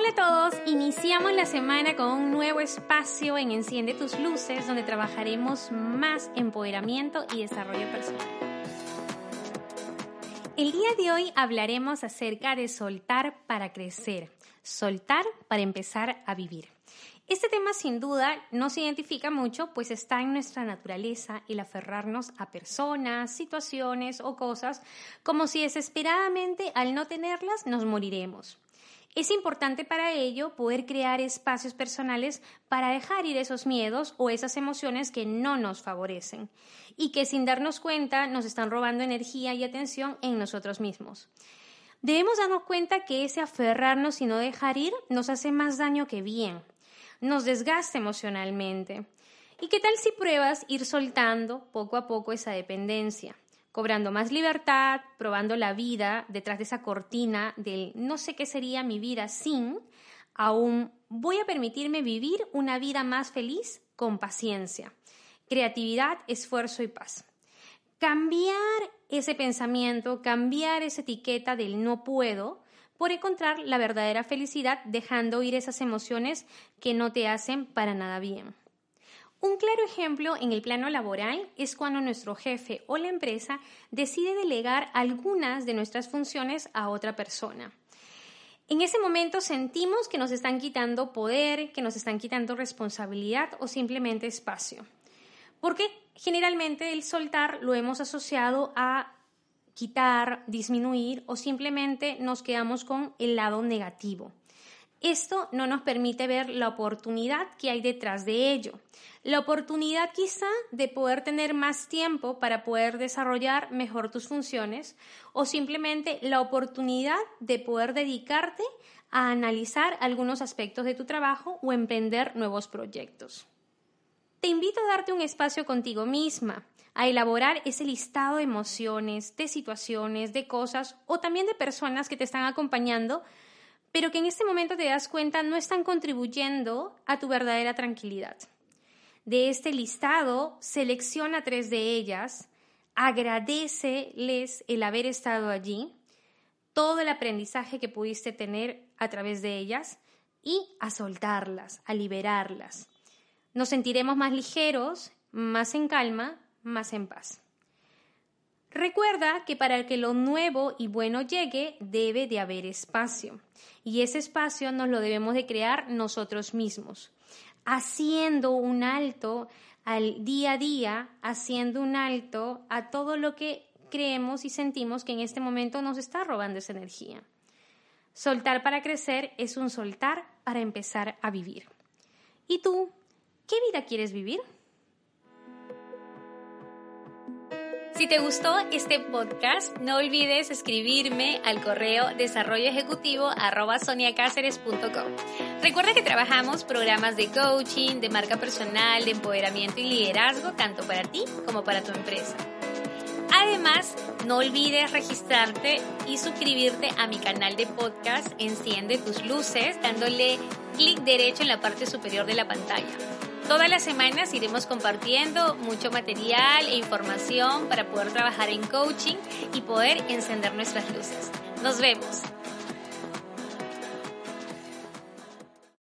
Hola a todos, iniciamos la semana con un nuevo espacio en Enciende tus luces donde trabajaremos más empoderamiento y desarrollo personal. El día de hoy hablaremos acerca de soltar para crecer, soltar para empezar a vivir. Este tema sin duda nos identifica mucho, pues está en nuestra naturaleza el aferrarnos a personas, situaciones o cosas como si desesperadamente al no tenerlas nos moriremos. Es importante para ello poder crear espacios personales para dejar ir esos miedos o esas emociones que no nos favorecen y que sin darnos cuenta nos están robando energía y atención en nosotros mismos. Debemos darnos cuenta que ese aferrarnos y no dejar ir nos hace más daño que bien, nos desgasta emocionalmente. ¿Y qué tal si pruebas ir soltando poco a poco esa dependencia? Cobrando más libertad, probando la vida detrás de esa cortina del no sé qué sería mi vida sin, aún voy a permitirme vivir una vida más feliz con paciencia, creatividad, esfuerzo y paz. Cambiar ese pensamiento, cambiar esa etiqueta del no puedo por encontrar la verdadera felicidad dejando ir esas emociones que no te hacen para nada bien. Un claro ejemplo en el plano laboral es cuando nuestro jefe o la empresa decide delegar algunas de nuestras funciones a otra persona. En ese momento sentimos que nos están quitando poder, que nos están quitando responsabilidad o simplemente espacio. Porque generalmente el soltar lo hemos asociado a quitar, disminuir o simplemente nos quedamos con el lado negativo. Esto no nos permite ver la oportunidad que hay detrás de ello. La oportunidad quizá de poder tener más tiempo para poder desarrollar mejor tus funciones o simplemente la oportunidad de poder dedicarte a analizar algunos aspectos de tu trabajo o emprender nuevos proyectos. Te invito a darte un espacio contigo misma, a elaborar ese listado de emociones, de situaciones, de cosas o también de personas que te están acompañando pero que en este momento te das cuenta no están contribuyendo a tu verdadera tranquilidad. De este listado, selecciona tres de ellas, agradeceles el haber estado allí, todo el aprendizaje que pudiste tener a través de ellas y a soltarlas, a liberarlas. Nos sentiremos más ligeros, más en calma, más en paz. Recuerda que para que lo nuevo y bueno llegue debe de haber espacio y ese espacio nos lo debemos de crear nosotros mismos, haciendo un alto al día a día, haciendo un alto a todo lo que creemos y sentimos que en este momento nos está robando esa energía. Soltar para crecer es un soltar para empezar a vivir. ¿Y tú? ¿Qué vida quieres vivir? Si te gustó este podcast, no olvides escribirme al correo desarrolloejecutivo.com. Recuerda que trabajamos programas de coaching, de marca personal, de empoderamiento y liderazgo, tanto para ti como para tu empresa. Además, no olvides registrarte y suscribirte a mi canal de podcast Enciende tus luces dándole clic derecho en la parte superior de la pantalla. Todas las semanas iremos compartiendo mucho material e información para poder trabajar en coaching y poder encender nuestras luces. Nos vemos.